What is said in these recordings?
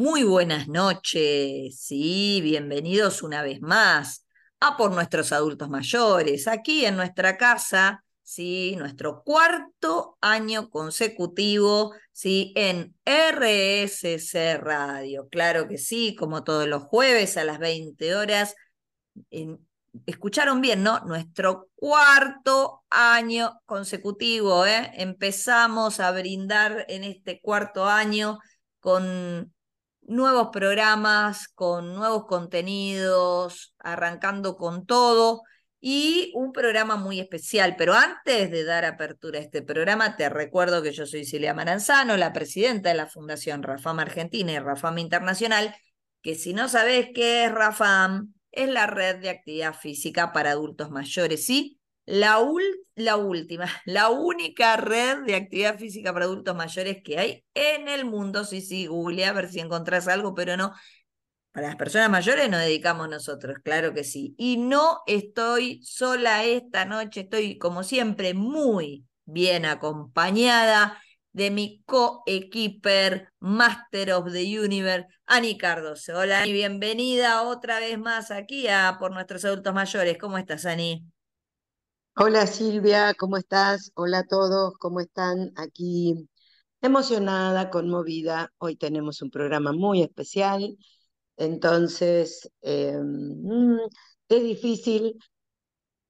Muy buenas noches, sí, bienvenidos una vez más a por nuestros adultos mayores, aquí en nuestra casa, sí, nuestro cuarto año consecutivo, sí, en RSC Radio. Claro que sí, como todos los jueves a las 20 horas. Escucharon bien, ¿no? Nuestro cuarto año consecutivo, ¿eh? Empezamos a brindar en este cuarto año con nuevos programas, con nuevos contenidos, arrancando con todo y un programa muy especial. Pero antes de dar apertura a este programa, te recuerdo que yo soy Silvia Maranzano, la presidenta de la Fundación Rafam Argentina y Rafam Internacional, que si no sabes qué es Rafam, es la red de actividad física para adultos mayores, ¿sí? La, la última, la única red de actividad física para adultos mayores que hay en el mundo. Sí, sí, google a ver si encontrás algo, pero no. Para las personas mayores nos dedicamos nosotros, claro que sí. Y no estoy sola esta noche, estoy como siempre muy bien acompañada de mi co-equiper Master of the Universe, Ani Cardoso. Hola, Ani, bienvenida otra vez más aquí a Por Nuestros Adultos Mayores. ¿Cómo estás, Ani? Hola Silvia, ¿cómo estás? Hola a todos, ¿cómo están? Aquí emocionada, conmovida. Hoy tenemos un programa muy especial, entonces eh, mm, es difícil,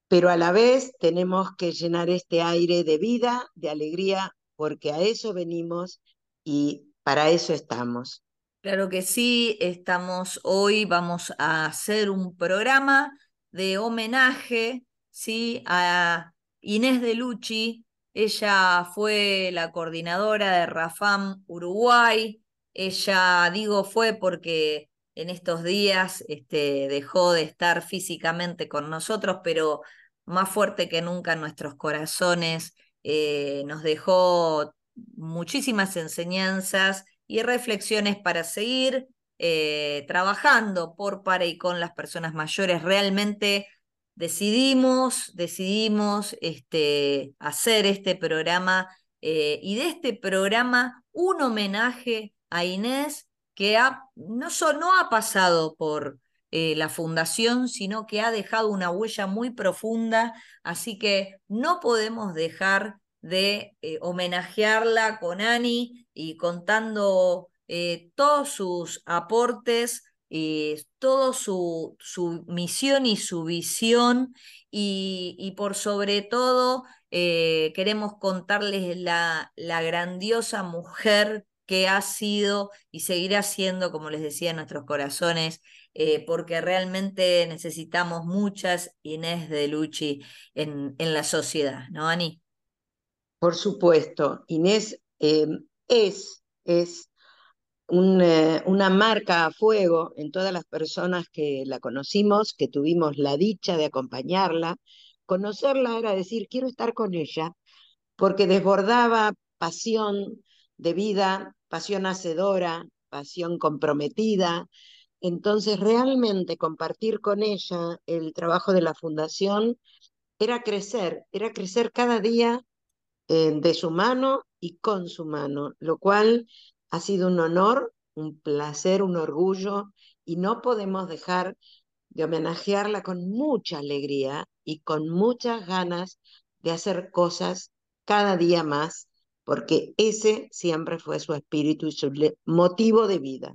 pero a la vez tenemos que llenar este aire de vida, de alegría, porque a eso venimos y para eso estamos. Claro que sí, estamos hoy, vamos a hacer un programa de homenaje ¿sí? a Inés de Lucci. Ella fue la coordinadora de Rafam Uruguay. Ella, digo, fue porque en estos días este, dejó de estar físicamente con nosotros, pero más fuerte que nunca en nuestros corazones. Eh, nos dejó muchísimas enseñanzas y reflexiones para seguir eh, trabajando por, para y con las personas mayores. Realmente decidimos, decidimos este, hacer este programa eh, y de este programa un homenaje a Inés que ha, no, no ha pasado por eh, la fundación, sino que ha dejado una huella muy profunda, así que no podemos dejar de eh, homenajearla con Ani y contando todos sus aportes eh, todo su, su, misión y su visión y, por sobre todo eh, queremos contarles la, la grandiosa mujer que ha sido y seguirá siendo, como les decía, en nuestros corazones, eh, porque realmente necesitamos muchas Inés de Luchi en, en la sociedad, ¿no, Ani? Por supuesto, Inés es, es eh, una marca a fuego en todas las personas que la conocimos, que tuvimos la dicha de acompañarla. Conocerla era decir, quiero estar con ella, porque desbordaba pasión de vida, pasión hacedora, pasión comprometida. Entonces, realmente compartir con ella el trabajo de la fundación era crecer, era crecer cada día eh, de su mano y con su mano, lo cual ha sido un honor, un placer, un orgullo y no podemos dejar de homenajearla con mucha alegría y con muchas ganas de hacer cosas cada día más, porque ese siempre fue su espíritu y su motivo de vida.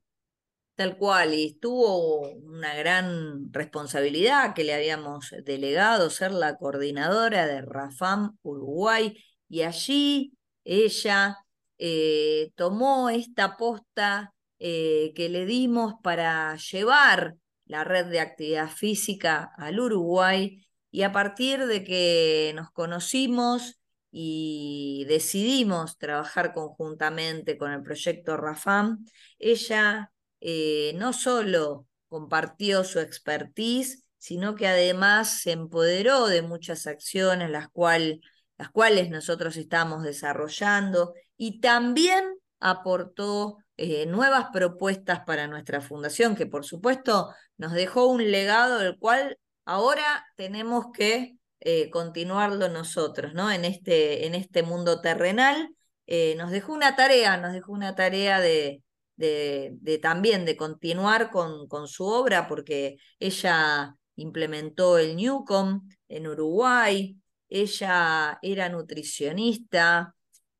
Tal cual, y tuvo una gran responsabilidad que le habíamos delegado ser la coordinadora de Rafam Uruguay, y allí ella eh, tomó esta posta eh, que le dimos para llevar la red de actividad física al Uruguay y a partir de que nos conocimos y decidimos trabajar conjuntamente con el proyecto Rafam, ella eh, no solo compartió su expertise, sino que además se empoderó de muchas acciones las, las cuales nosotros estamos desarrollando y también aportó eh, nuevas propuestas para nuestra fundación, que por supuesto nos dejó un legado del cual ahora tenemos que eh, continuarlo nosotros, ¿no? En este, en este mundo terrenal. Eh, nos dejó una tarea, nos dejó una tarea de, de, también de continuar con, con, su obra, porque ella implementó el Newcom en Uruguay, ella era nutricionista,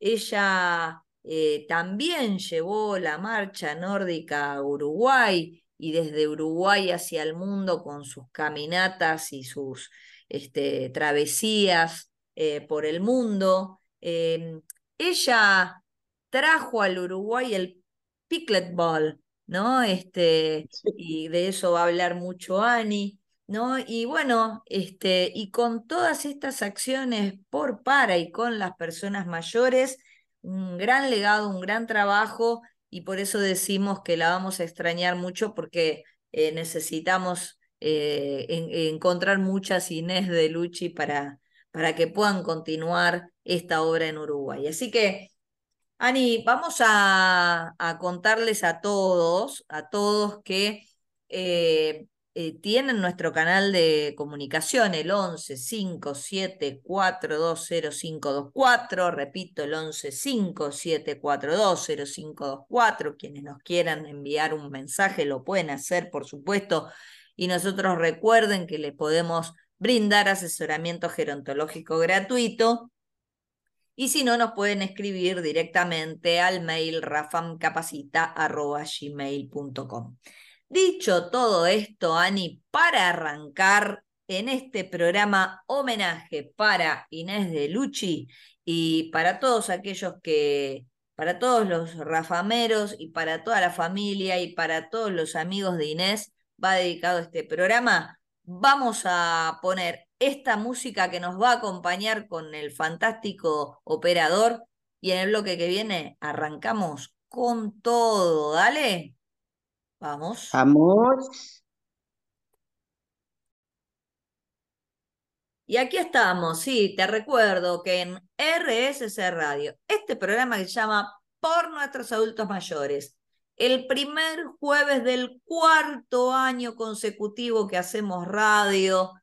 ella eh, también llevó la marcha nórdica a Uruguay y desde Uruguay hacia el mundo con sus caminatas y sus este, travesías eh, por el mundo. Em, ella trajo al Uruguay el pickleball, ¿no? Este, y de eso va a hablar mucho Ani, ¿no? Y bueno, este, y con todas estas acciones por para y con las personas mayores, un gran legado, un gran trabajo, y por eso decimos que la vamos a extrañar mucho porque eh, necesitamos eh, encontrar muchas Inés de Luchi para, para que puedan continuar esta obra en Uruguay. Así que Ani, vamos a, contarles a todos, a todos que eh, eh, tienen nuestro canal de comunicación, el 11 574 repito, el 11 574 quienes nos quieran enviar un mensaje lo pueden hacer, por supuesto, y nosotros recuerden que les podemos brindar asesoramiento gerontológico gratuito y si no, nos pueden escribir directamente al mail rafamcapacita.gmail.com. Dicho todo esto, Ani, para arrancar en este programa homenaje para Inés de Luchi y para todos aquellos que, para todos los rafameros y para toda la familia y para todos los amigos de Inés, va dedicado este programa. Vamos a poner esta música que nos va a acompañar con el fantástico operador. Y en el bloque que viene arrancamos con todo. Dale. Vamos. Vamos. Y aquí estamos, sí, te recuerdo que en RSC Radio, este programa que se llama Por nuestros adultos mayores, el primer jueves del cuarto año consecutivo que hacemos radio,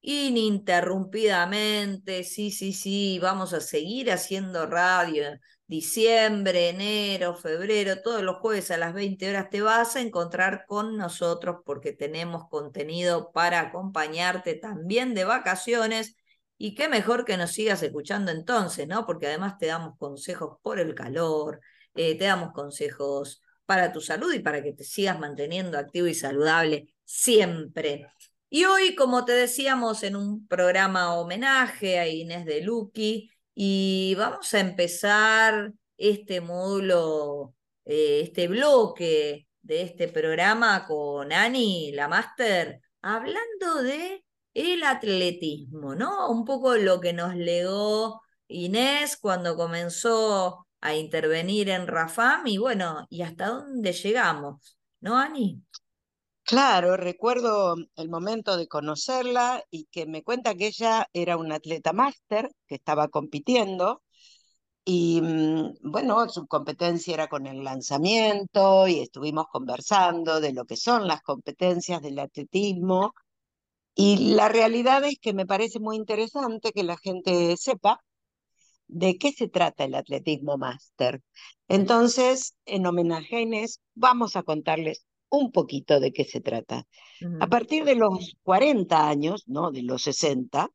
ininterrumpidamente, sí, sí, sí, vamos a seguir haciendo radio. Diciembre, enero, febrero, todos los jueves a las 20 horas te vas a encontrar con nosotros porque tenemos contenido para acompañarte también de vacaciones. Y qué mejor que nos sigas escuchando entonces, ¿no? Porque además te damos consejos por el calor, eh, te damos consejos para tu salud y para que te sigas manteniendo activo y saludable siempre. Y hoy, como te decíamos, en un programa homenaje a Inés de Luqui, y vamos a empezar este módulo, eh, este bloque de este programa con Ani, la máster, hablando de el atletismo, ¿no? Un poco lo que nos legó Inés cuando comenzó a intervenir en Rafam y bueno, y hasta dónde llegamos, ¿no, Ani? Claro, recuerdo el momento de conocerla y que me cuenta que ella era una atleta máster que estaba compitiendo y mm, bueno, su competencia era con el lanzamiento y estuvimos conversando de lo que son las competencias del atletismo y la realidad es que me parece muy interesante que la gente sepa de qué se trata el atletismo máster. Entonces, en homenaje Inés, vamos a contarles un poquito de qué se trata. A partir de los 40 años, ¿no? De los 60,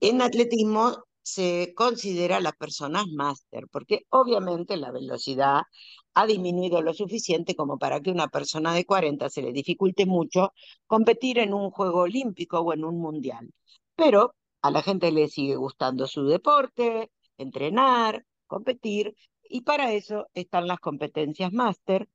en atletismo se considera las personas máster, porque obviamente la velocidad ha disminuido lo suficiente como para que una persona de 40 se le dificulte mucho competir en un juego olímpico o en un mundial. Pero a la gente le sigue gustando su deporte, entrenar, competir, y para eso están las competencias máster.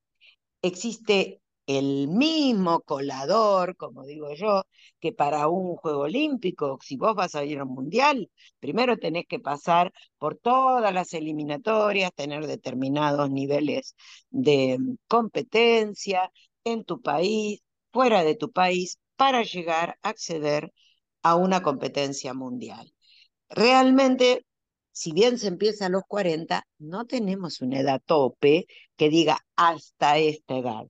Existe el mismo colador, como digo yo, que para un juego olímpico, si vos vas a ir a un mundial, primero tenés que pasar por todas las eliminatorias, tener determinados niveles de competencia en tu país, fuera de tu país, para llegar a acceder a una competencia mundial. Realmente, si bien se empieza a los 40, no tenemos una edad tope que diga hasta esta edad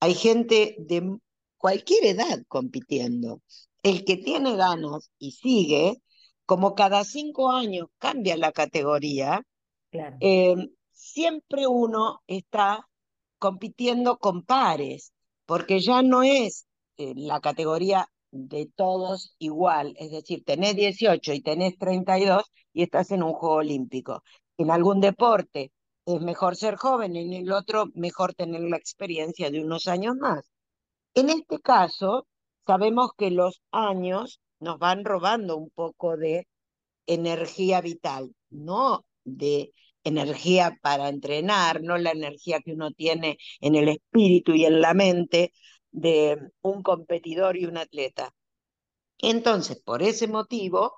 hay gente de cualquier edad compitiendo. El que tiene ganas y sigue, como cada cinco años cambia la categoría, eh, siempre uno está compitiendo con pares, porque ya no es eh, la categoría de todos igual, es decir, tenés 18 y tenés 32 y estás en un juego olímpico. En algún deporte es mejor ser joven, en el otro mejor tener la experiencia de unos años más. En este caso, sabemos que los años nos van robando un poco de energía vital, no de energía para entrenar, no la energía que uno tiene en el espíritu y en la mente de un competidor y un atleta. Entonces, por ese motivo,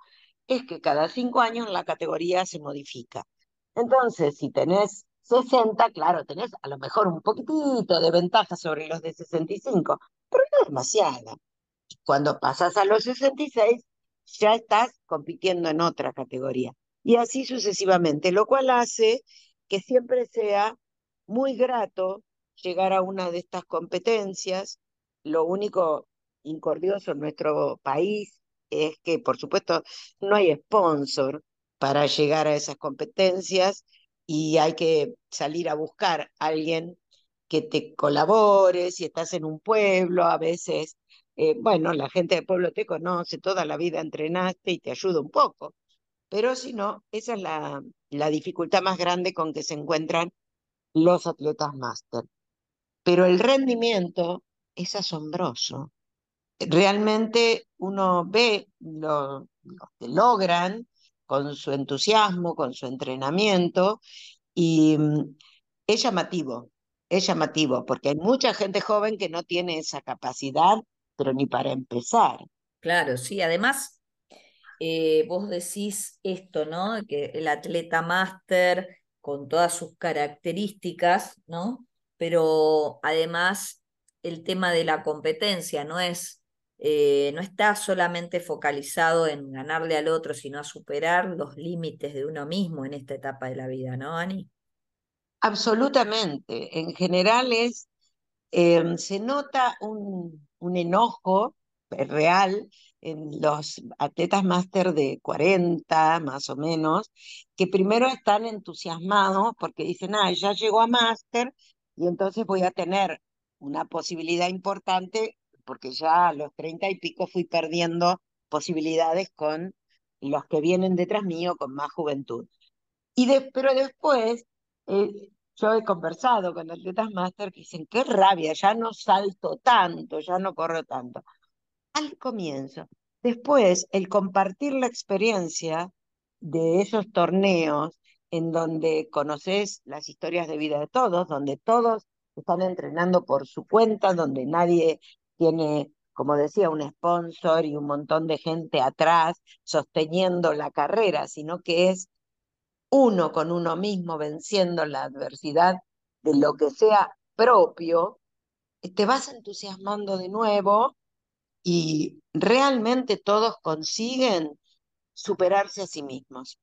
es que cada cinco años la categoría se modifica. Entonces, si tenés 60, claro, tenés a lo mejor un poquitito de ventaja sobre los de 65, pero no demasiada. Cuando pasas a los 66, ya estás compitiendo en otra categoría. Y así sucesivamente, lo cual hace que siempre sea muy grato llegar a una de estas competencias. Lo único incordioso en nuestro país es que, por supuesto, no hay sponsor para llegar a esas competencias y hay que salir a buscar a alguien que te colabore, si estás en un pueblo, a veces, eh, bueno, la gente del pueblo te conoce, toda la vida entrenaste y te ayuda un poco, pero si no, esa es la, la dificultad más grande con que se encuentran los atletas máster. Pero el rendimiento es asombroso. Realmente uno ve lo, lo que logran con su entusiasmo, con su entrenamiento, y mm, es llamativo, es llamativo, porque hay mucha gente joven que no tiene esa capacidad, pero ni para empezar. Claro, sí, además, eh, vos decís esto, ¿no? Que el atleta máster, con todas sus características, ¿no? Pero además, el tema de la competencia no es eh, no está solamente focalizado en ganarle al otro, sino a superar los límites de uno mismo en esta etapa de la vida, ¿no, Ani? Absolutamente. En general es, em, se nota un, un enojo real en los atletas máster de 40 más o menos, que primero están entusiasmados porque dicen, ah, ya llegó a máster y entonces voy a tener una posibilidad importante porque ya a los treinta y pico fui perdiendo posibilidades con los que vienen detrás mío con más juventud. Y pero después, eh, yo he conversado con atletas máster que dicen, qué rabia, ya no salto tanto, ya no corro tanto. Al comienzo. Después, el compartir la experiencia de esos torneos en donde conoces las historias de vida de todos, donde todos están entrenando por su cuenta, donde nadie tiene, como decía, un sponsor y un montón de gente atrás sosteniendo la carrera, sino que es uno con uno mismo venciendo la adversidad de lo que sea propio, te vas entusiasmando de nuevo y realmente todos consiguen superarse a sí mismos.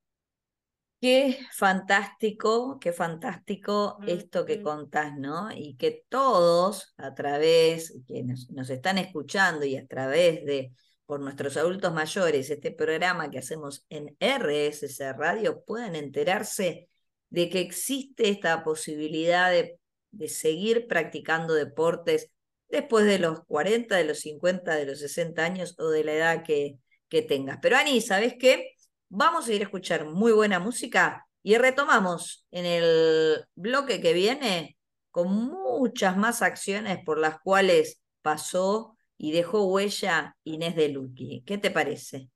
Qué fantástico, qué fantástico esto que contás, ¿no? Y que todos, a través, quienes nos están escuchando y a través de, por nuestros adultos mayores, este programa que hacemos en RSC Radio, puedan enterarse de que existe esta posibilidad de, de seguir practicando deportes después de los 40, de los 50, de los 60 años o de la edad que, que tengas. Pero Ani, ¿sabes qué? Vamos a ir a escuchar muy buena música y retomamos en el bloque que viene con muchas más acciones por las cuales pasó y dejó huella Inés de Luqui. ¿Qué te parece?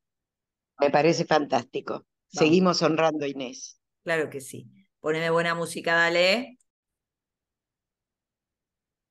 Me parece fantástico. Seguimos honrando a Inés. Claro que sí. Poneme buena música, dale.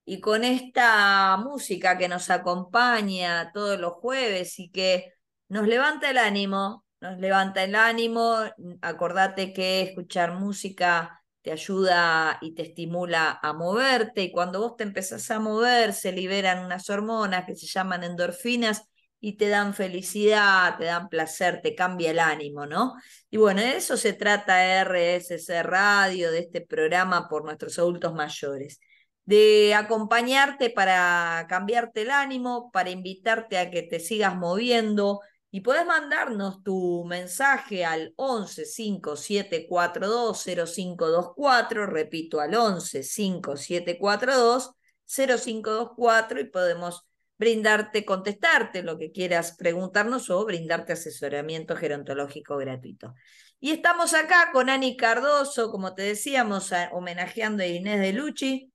Y con esta música que nos acompaña todos los jueves y que nos levanta el ánimo, nos levanta el ánimo. Acordate que escuchar música te ayuda y te estimula a moverte y cuando vos te empezás a mover se liberan unas hormonas que se llaman endorfinas y te dan felicidad, te dan placer, te cambia el ánimo, ¿no? Y bueno, de eso se trata RSC Radio, de este programa por nuestros adultos mayores, de acompañarte para cambiarte el ánimo, para invitarte a que te sigas moviendo, Y podés mandarnos tu mensaje al 11 5742 0524, repito, al 11 5742 0524 y podemos brindarte, contestarte lo que quieras preguntarnos o brindarte asesoramiento gerontológico gratuito. Y estamos acá con Ani Cardoso, como te decíamos, homenajeando a Inés de Luchi,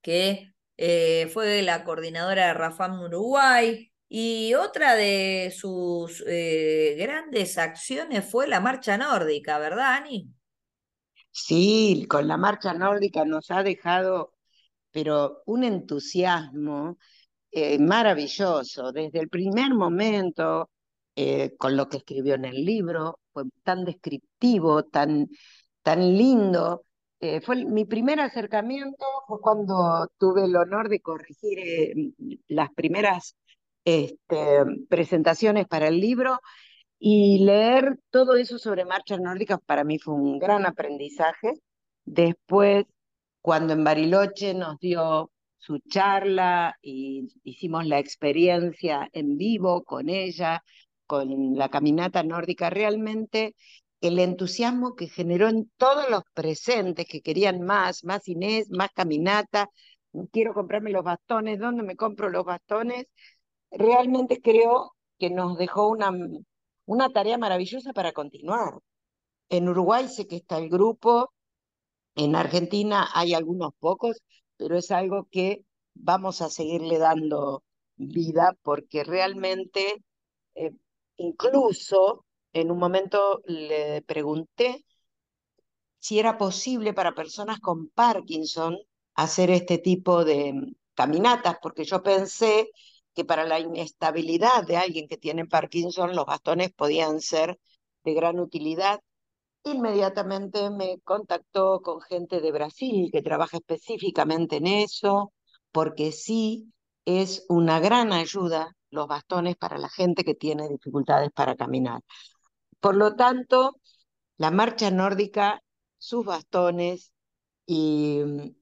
que eh, fue la coordinadora de Rafam Uruguay, y otra de sus eh, grandes acciones fue la marcha nórdica, ¿verdad, Ani? Sí, con la marcha nórdica nos ha dejado, pero un entusiasmo eh, maravilloso. Desde el primer momento, eh, con lo que escribió en el libro, fue tan descriptivo, tan, tan lindo. fue mi primer acercamiento fue cuando tuve el honor de corregir las primeras este, presentaciones para el libro y leer todo eso sobre marchas nórdicas para mí fue un gran aprendizaje. Después, cuando en Bariloche nos dio su charla y hicimos la experiencia en vivo con ella, con la caminata nórdica, realmente el entusiasmo que generó en todos los presentes que querían más, más Inés, más caminata, quiero comprarme los bastones, ¿dónde me compro los bastones? Realmente creo que nos dejó una, una tarea maravillosa para continuar. En Uruguay sé que está el grupo, en Argentina hay algunos pocos, pero es algo que vamos a seguirle dando vida porque realmente, eh, incluso en un momento le pregunté si era posible para personas con Parkinson hacer este tipo de caminatas, porque yo pensé que para la inestabilidad de alguien que tiene Parkinson los bastones podían ser de gran utilidad. Inmediatamente me contactó con gente de Brasil que trabaja específicamente en eso, porque sí es una gran ayuda los bastones para la gente que tiene dificultades para caminar. Por lo tanto, la marcha nórdica, sus bastones y mm,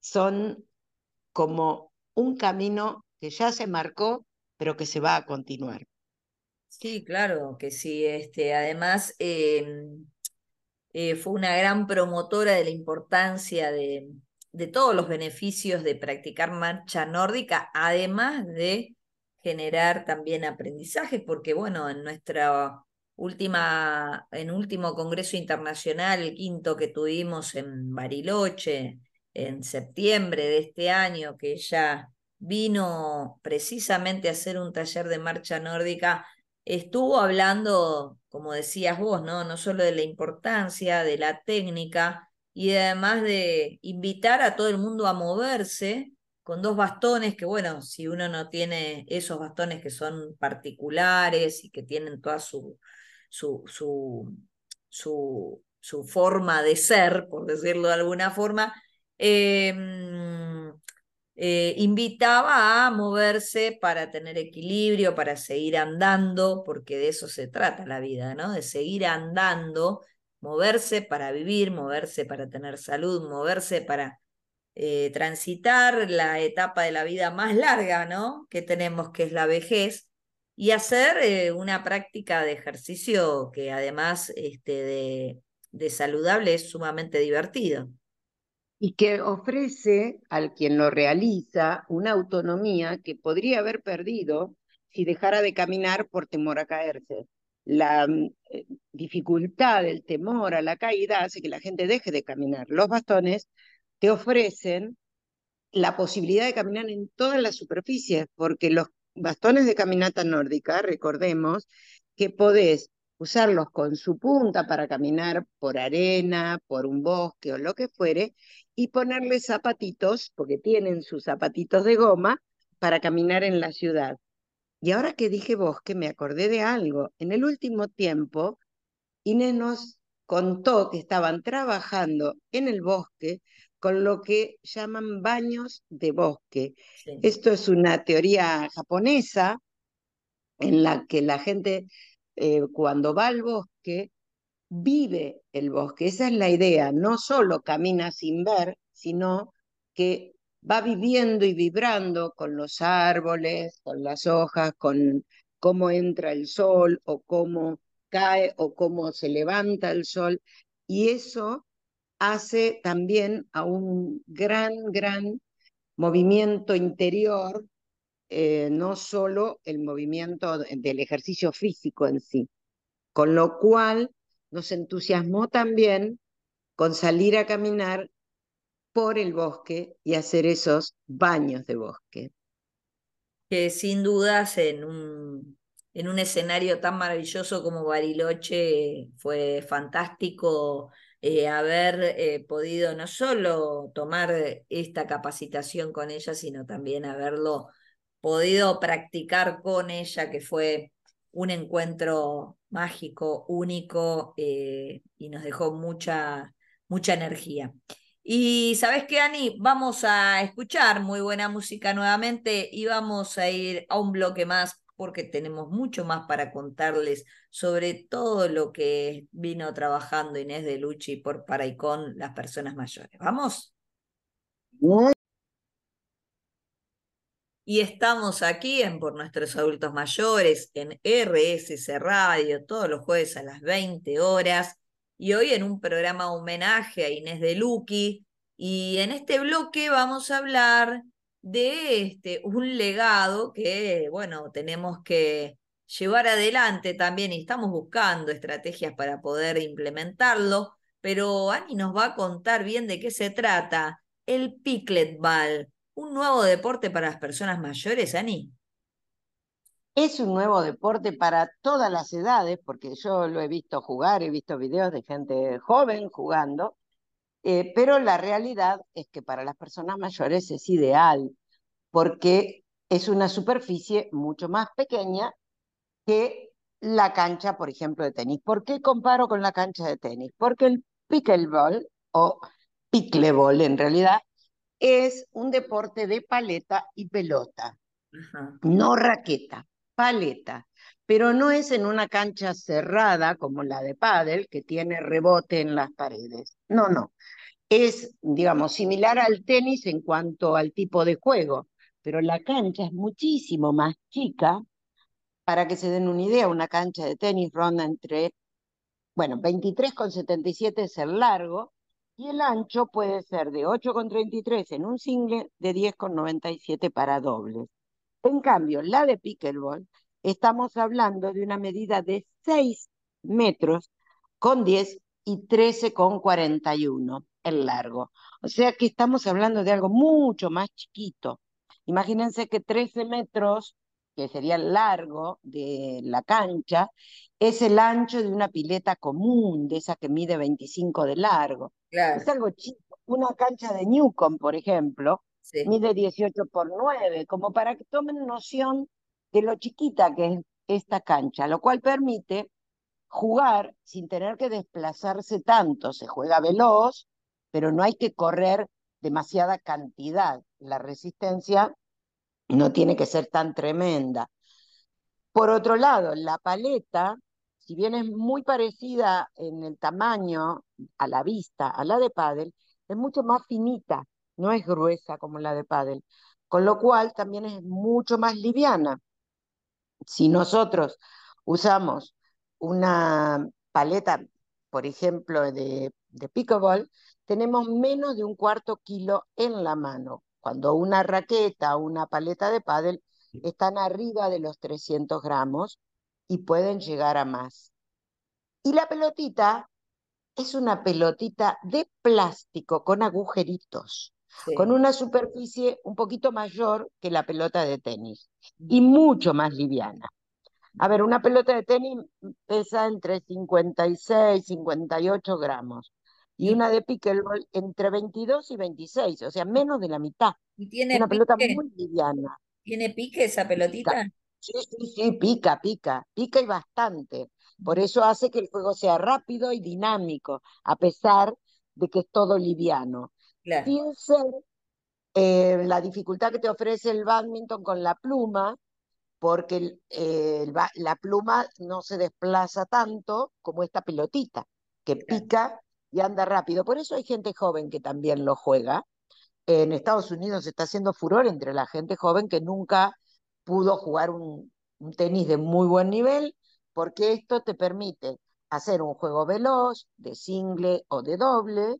son como un camino que ya se marcó, pero que se va a continuar. Sí, claro que sí. Este, además, em, eh, fue una gran promotora de la importancia de, de todos los beneficios de practicar marcha nórdica, además de generar también aprendizajes, porque bueno, en nuestra última, en último Congreso Internacional, el quinto que tuvimos en Bariloche, en septiembre de este año, que ya vino precisamente a hacer un taller de marcha nórdica, estuvo hablando, como decías vos, ¿no? No solo de la importancia de la técnica y además de invitar a todo el mundo a moverse con dos bastones que, bueno, si uno no tiene esos bastones que son particulares y que tienen toda su, su, su, su, su forma de ser, por decirlo de alguna forma, eh, eh, invitaba a moverse para tener equilibrio, para seguir andando, porque de eso se trata la vida, ¿no? De seguir andando, moverse para vivir, moverse para tener salud, moverse para eh, transitar la etapa de la vida más larga, ¿no? Que tenemos, que es la vejez, y hacer eh, una práctica de ejercicio que además este, de, de saludable es sumamente divertido y que ofrece al quien lo realiza una autonomía que podría haber perdido si dejara de caminar por temor a caerse. La mm, eh, dificultad, el temor a la caída hace que la gente deje de caminar. Los bastones te ofrecen la posibilidad de caminar en todas las superficies, porque los bastones de caminata nórdica, recordemos, que podés usarlos con su punta para caminar por arena, por un bosque o lo que fuere, y ponerle zapatitos, porque tienen sus zapatitos de goma, para caminar en la ciudad. Y ahora que dije bosque, me acordé de algo. En el último tiempo, Inés nos contó que estaban trabajando en el bosque con lo que llaman baños de bosque. Esto es una teoría japonesa en la que la gente eh, cuando va al bosque vive el bosque. Esa es la idea, no solo camina sin ver, sino que va viviendo y vibrando con los árboles, con las hojas, con, cómo entra el sol o cómo cae o cómo se levanta el sol. Y eso hace también a un gran, gran movimiento interior, eh, no solo el movimiento del ejercicio físico en sí. Con lo cual nos entusiasmó también con salir a caminar por el bosque y hacer esos baños de bosque. Que sin dudas en un, en un escenario tan maravilloso como Bariloche fue fantástico eh, haber eh, podido no solo tomar esta capacitación con ella, sino también haberlo podido practicar con ella, que fue un encuentro mágico, único, eh, y nos dejó mucha, mucha energía. Y sabes qué, Ani, vamos a escuchar muy buena música nuevamente y vamos a ir a un bloque más porque tenemos mucho más para contarles sobre todo lo que vino trabajando Inés de Luchi por para y con las personas mayores. ¿Vamos? Y estamos aquí en Por Nuestros Adultos Mayores, en RSC Radio, todos los jueves a las 20 horas. Y hoy en un programa homenaje a Inés de Luqui. Y en este bloque vamos a hablar de este, un legado que, bueno, tenemos que llevar adelante también y estamos buscando estrategias para poder implementarlo, pero Ani nos va a contar bien de qué se trata el Ball, un nuevo deporte para las personas mayores, Ani. Es un nuevo deporte para todas las edades, porque yo lo he visto jugar, he visto videos de gente joven jugando, eh, pero la realidad es que para las personas mayores es ideal, porque es una superficie mucho más pequeña que la cancha, por ejemplo, de tenis. ¿Por qué comparo con la cancha de tenis? Porque el pickleball, o pickleball en realidad, es un deporte de paleta y pelota, no raqueta, paleta pero no es en una cancha cerrada como la de pádel, que tiene rebote en las paredes. No, no. Es, digamos, similar al tenis en cuanto al tipo de juego, pero la cancha es muchísimo más chica. Para que se den una idea, una cancha de tenis ronda entre, bueno, 23,77 es el largo y el ancho puede ser de 8,33 en un single, de 10,97 para dobles. En cambio, la de pickleball estamos hablando de una medida de 6 metros con 10 y 13 con 41 el largo. O sea que estamos hablando de algo mucho más chiquito. Imagínense que 13 metros, que sería el largo de la cancha, es el ancho de una pileta común, de esa que mide 25 de largo. Es algo chico. Una cancha de Newcomb, por ejemplo, mide 18 por 9, como para que tomen noción de lo chiquita que es esta cancha, lo cual permite jugar sin tener que desplazarse tanto. Se juega veloz, pero no hay que correr demasiada cantidad. La resistencia no tiene que ser tan tremenda. Por otro lado, la paleta, si bien es muy parecida en el tamaño a la vista a la de pádel, es mucho más finita, no es gruesa como la de pádel, con lo cual también es mucho más liviana. Si nosotros usamos una paleta, por ejemplo, de, de pickleball, tenemos menos de un cuarto kilo en la mano, cuando una raqueta o una paleta de pádel están arriba de los 300 gramos y pueden llegar a más. Y la pelotita es una pelotita de plástico con agujeritos, con una superficie un poquito mayor que la pelota de tenis y mucho más liviana. A ver, una pelota de tenis pesa entre 56 y 58 gramos y una de pickleball entre 22 y 26, o sea, menos de la mitad. ¿Y tiene una pelota muy liviana. ¿Tiene pique esa pelotita? Sí, sí, sí, pica, pica, pica y bastante. Por eso hace que el juego sea rápido y dinámico, a pesar de que es todo liviano. Sin ser eh, la dificultad que te ofrece el badminton con la pluma, porque eh, la pluma no se desplaza tanto como esta pelotita, que pica y anda rápido. Por eso hay gente joven que también lo juega. En Estados Unidos está haciendo furor entre la gente joven que nunca pudo jugar un, tenis de muy buen nivel, porque esto te permite hacer un juego veloz, de single o de doble,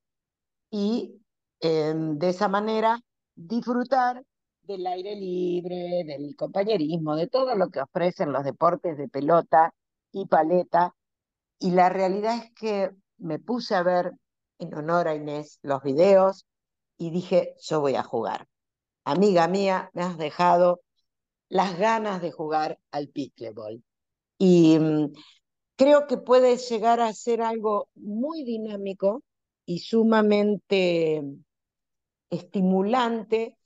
y em, de esa manera disfrutar del aire libre, del compañerismo, de todo lo que ofrecen los deportes de pelota y paleta. Y la realidad es que me puse a ver en honor a Inés los videos y dije, yo voy a jugar. Amiga mía, me has dejado las ganas de jugar al pickleball. Y mm, creo que puede llegar a ser algo muy dinámico y sumamente estimulante,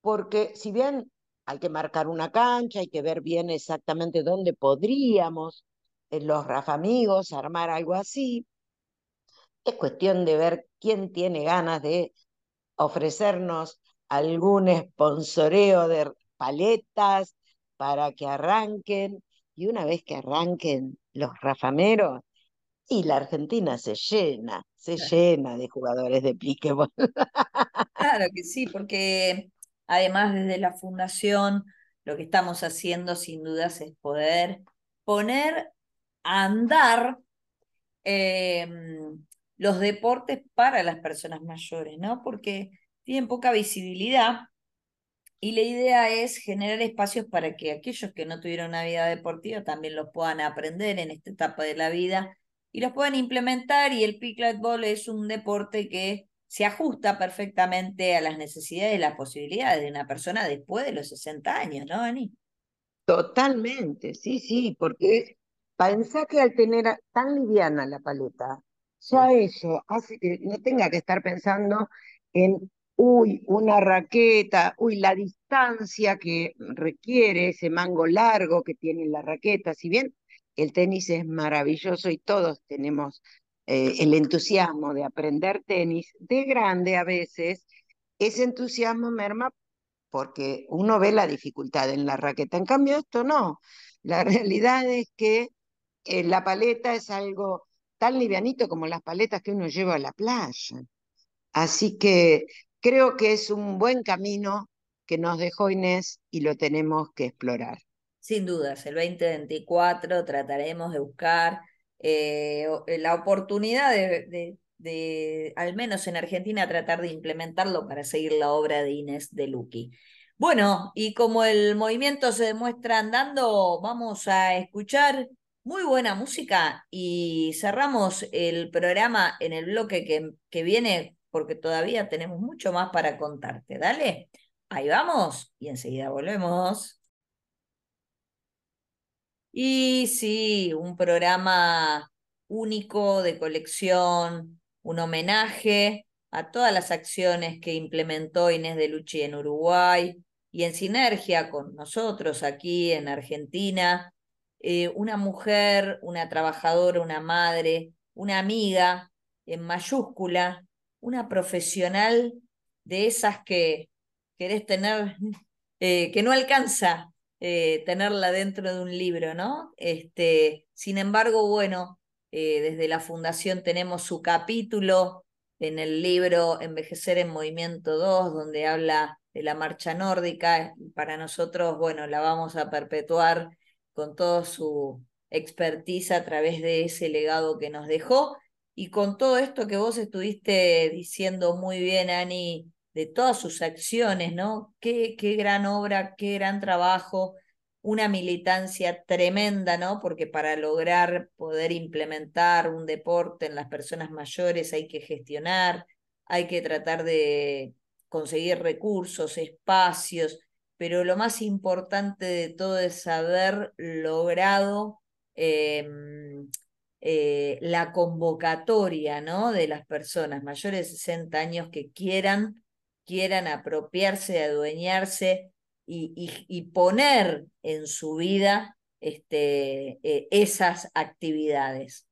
porque si bien hay que marcar una cancha, hay que ver bien exactamente dónde podríamos eh, los Rafa amigos armar algo así, es cuestión de ver quién tiene ganas de ofrecernos algún sponsoreo de paletas para que arranquen, y una vez que arranquen los rafameros, y la Argentina se llena, se llena de jugadores de pliquebol. Claro que sí, porque además desde la fundación lo que estamos haciendo sin dudas es poder poner a andar em, los deportes para las personas mayores, ¿no? Porque tienen poca visibilidad y la idea es generar espacios para que aquellos que no tuvieron una vida deportiva también lo puedan aprender en esta etapa de la vida y los puedan implementar y el pickleball es un deporte que se ajusta perfectamente a las necesidades y las posibilidades de una persona después de los 60 años, ¿no, Ani? Totalmente, sí, sí, porque pensá que al tener tan liviana la paleta, ya eso hace que no tenga que estar pensando en, uy, una raqueta, uy, la distancia que requiere ese mango largo que tiene la raqueta, si bien el tenis es maravilloso y todos tenemos eh, el entusiasmo de aprender tenis, de grande a veces, ese entusiasmo merma porque uno ve la dificultad en la raqueta. En cambio, esto no. La realidad es que eh, la paleta es algo tan livianito como las paletas que uno lleva a la playa. Así que creo que es un buen camino que nos dejó Inés y lo tenemos que explorar. Sin dudas, el 2024 trataremos de buscar eh, eh, la oportunidad de, al menos en Argentina, tratar de implementarlo para seguir la obra de Inés de Luqui. Bueno, y como el movimiento se demuestra andando, vamos a escuchar muy buena música y cerramos el programa en el bloque que, que viene porque todavía tenemos mucho más para contarte. Dale, ahí vamos y enseguida volvemos. Y sí, un programa único de colección, un homenaje a todas las acciones que implementó Inés de Luchi en Uruguay y en sinergia con nosotros aquí en Argentina. Eh, una mujer, una trabajadora, una madre, una amiga en mayúscula, una profesional de esas que querés tener, eh, que no alcanza eh, tenerla dentro de un libro, ¿no? Este, sin embargo, bueno, eh, desde la fundación tenemos su capítulo en el libro Envejecer en Movimiento 2, donde habla de la marcha nórdica. Para nosotros, bueno, la vamos a perpetuar con toda su expertise a través de ese legado que nos dejó. Y con todo esto que vos estuviste diciendo muy bien, Ani, de todas sus acciones, ¿no? Qué, qué gran obra, qué gran trabajo, una militancia tremenda, ¿no? Porque para lograr poder implementar un deporte en las personas mayores hay que gestionar, hay que tratar de conseguir recursos, espacios, pero lo más importante de todo es haber logrado em, eh, la convocatoria, ¿no? De las personas mayores de 60 años que quieran quieran apropiarse, adueñarse y, poner en su vida este, eh, esas actividades.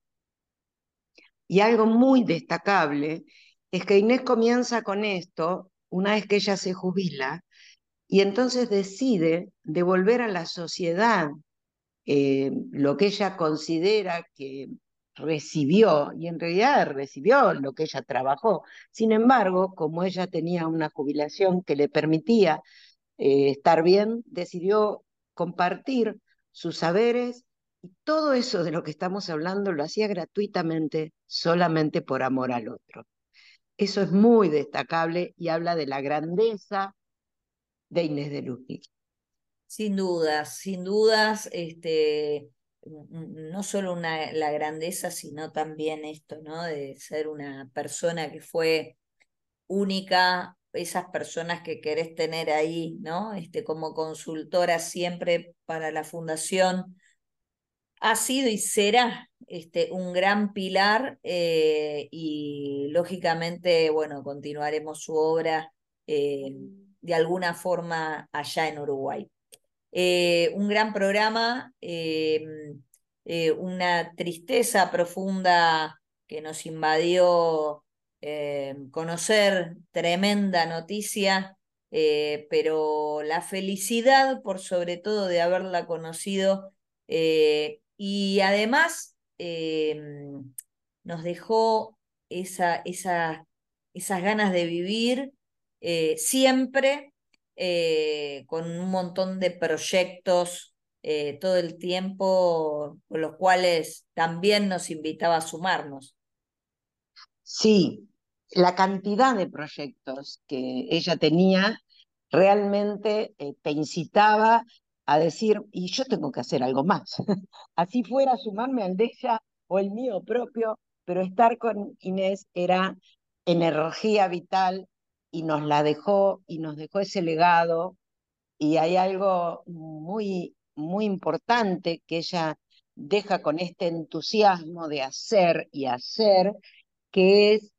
Y algo muy destacable es que Inés comienza con esto una vez que ella se jubila y entonces decide devolver a la sociedad eh, lo que ella considera que recibió, y en realidad recibió lo que ella trabajó. Sin embargo, como ella tenía una jubilación que le permitía eh, estar bien, decidió compartir sus saberes, y todo eso de lo que estamos hablando lo hacía gratuitamente, solamente por amor al otro. Eso es muy destacable y habla de la grandeza de Inés de Lupi. Sin dudas, sin dudas, este, no solo una, la grandeza, sino también esto, ¿no? De ser una persona que fue única, esas personas que querés tener ahí, ¿no? Este, como consultora siempre para la fundación, ha sido y será este, un gran pilar eh, y lógicamente, bueno, continuaremos su obra eh, de alguna forma allá en Uruguay. Eh, un gran programa, una tristeza profunda que nos invadió conocer, tremenda noticia, pero la felicidad por sobre todo de haberla conocido y además em, nos dejó esa, esa, esas ganas de vivir eh, siempre eh, con un montón de proyectos eh, todo el tiempo, con los cuales también nos invitaba a sumarnos. Sí, la cantidad de proyectos que ella tenía realmente te incitaba a decir, y yo tengo que hacer algo más. Así fuera sumarme al de ella o el mío propio, pero estar con Inés era energía vital y nos la dejó y nos dejó ese legado. Y hay algo muy, muy importante que ella deja con este entusiasmo de hacer y hacer, que es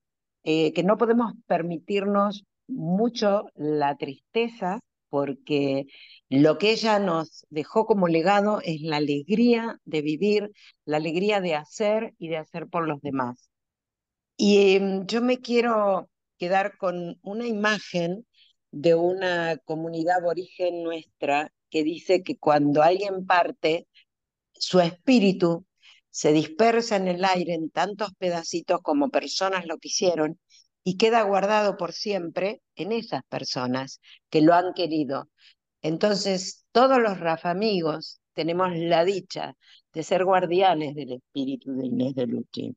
eh, que no podemos permitirnos mucho la tristeza porque lo que ella nos dejó como legado es la alegría de vivir, la alegría de hacer y de hacer por los demás. Y em, yo me quiero quedar con una imagen de una comunidad aborigen nuestra que dice que cuando alguien parte, su espíritu se dispersa en el aire en tantos pedacitos como personas lo quisieron y queda guardado por siempre en esas personas que lo han querido. Entonces, todos los Rafa amigos tenemos la dicha de ser guardianes del espíritu de Inés de Luchi.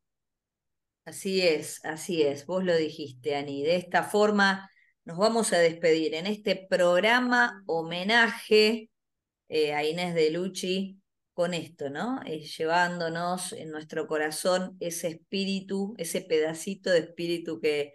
Así es, así es, vos lo dijiste, Ani. De esta forma nos vamos a despedir en este programa homenaje eh, a Inés de Luchi con esto, ¿no? Llevándonos en nuestro corazón ese espíritu, ese pedacito de espíritu que,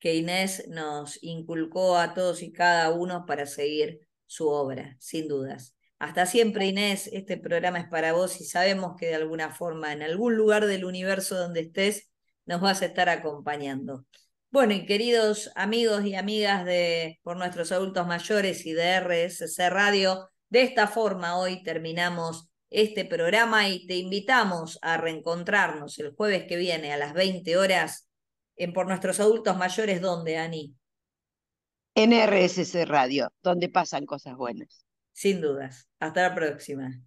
que Inés nos inculcó a todos y cada uno para seguir su obra, sin dudas. Hasta siempre, Inés, este programa es para vos y sabemos que de alguna forma, en algún lugar del universo donde estés, nos vas a estar acompañando. Bueno, y queridos amigos y amigas de Por Nuestros Adultos Mayores y de RSC Radio, de esta forma hoy terminamos este programa y te invitamos a reencontrarnos el jueves que viene a las 20 horas en Por Nuestros Adultos Mayores, ¿dónde, Ani? En RSC Radio, donde pasan cosas buenas. Sin dudas. Hasta la próxima.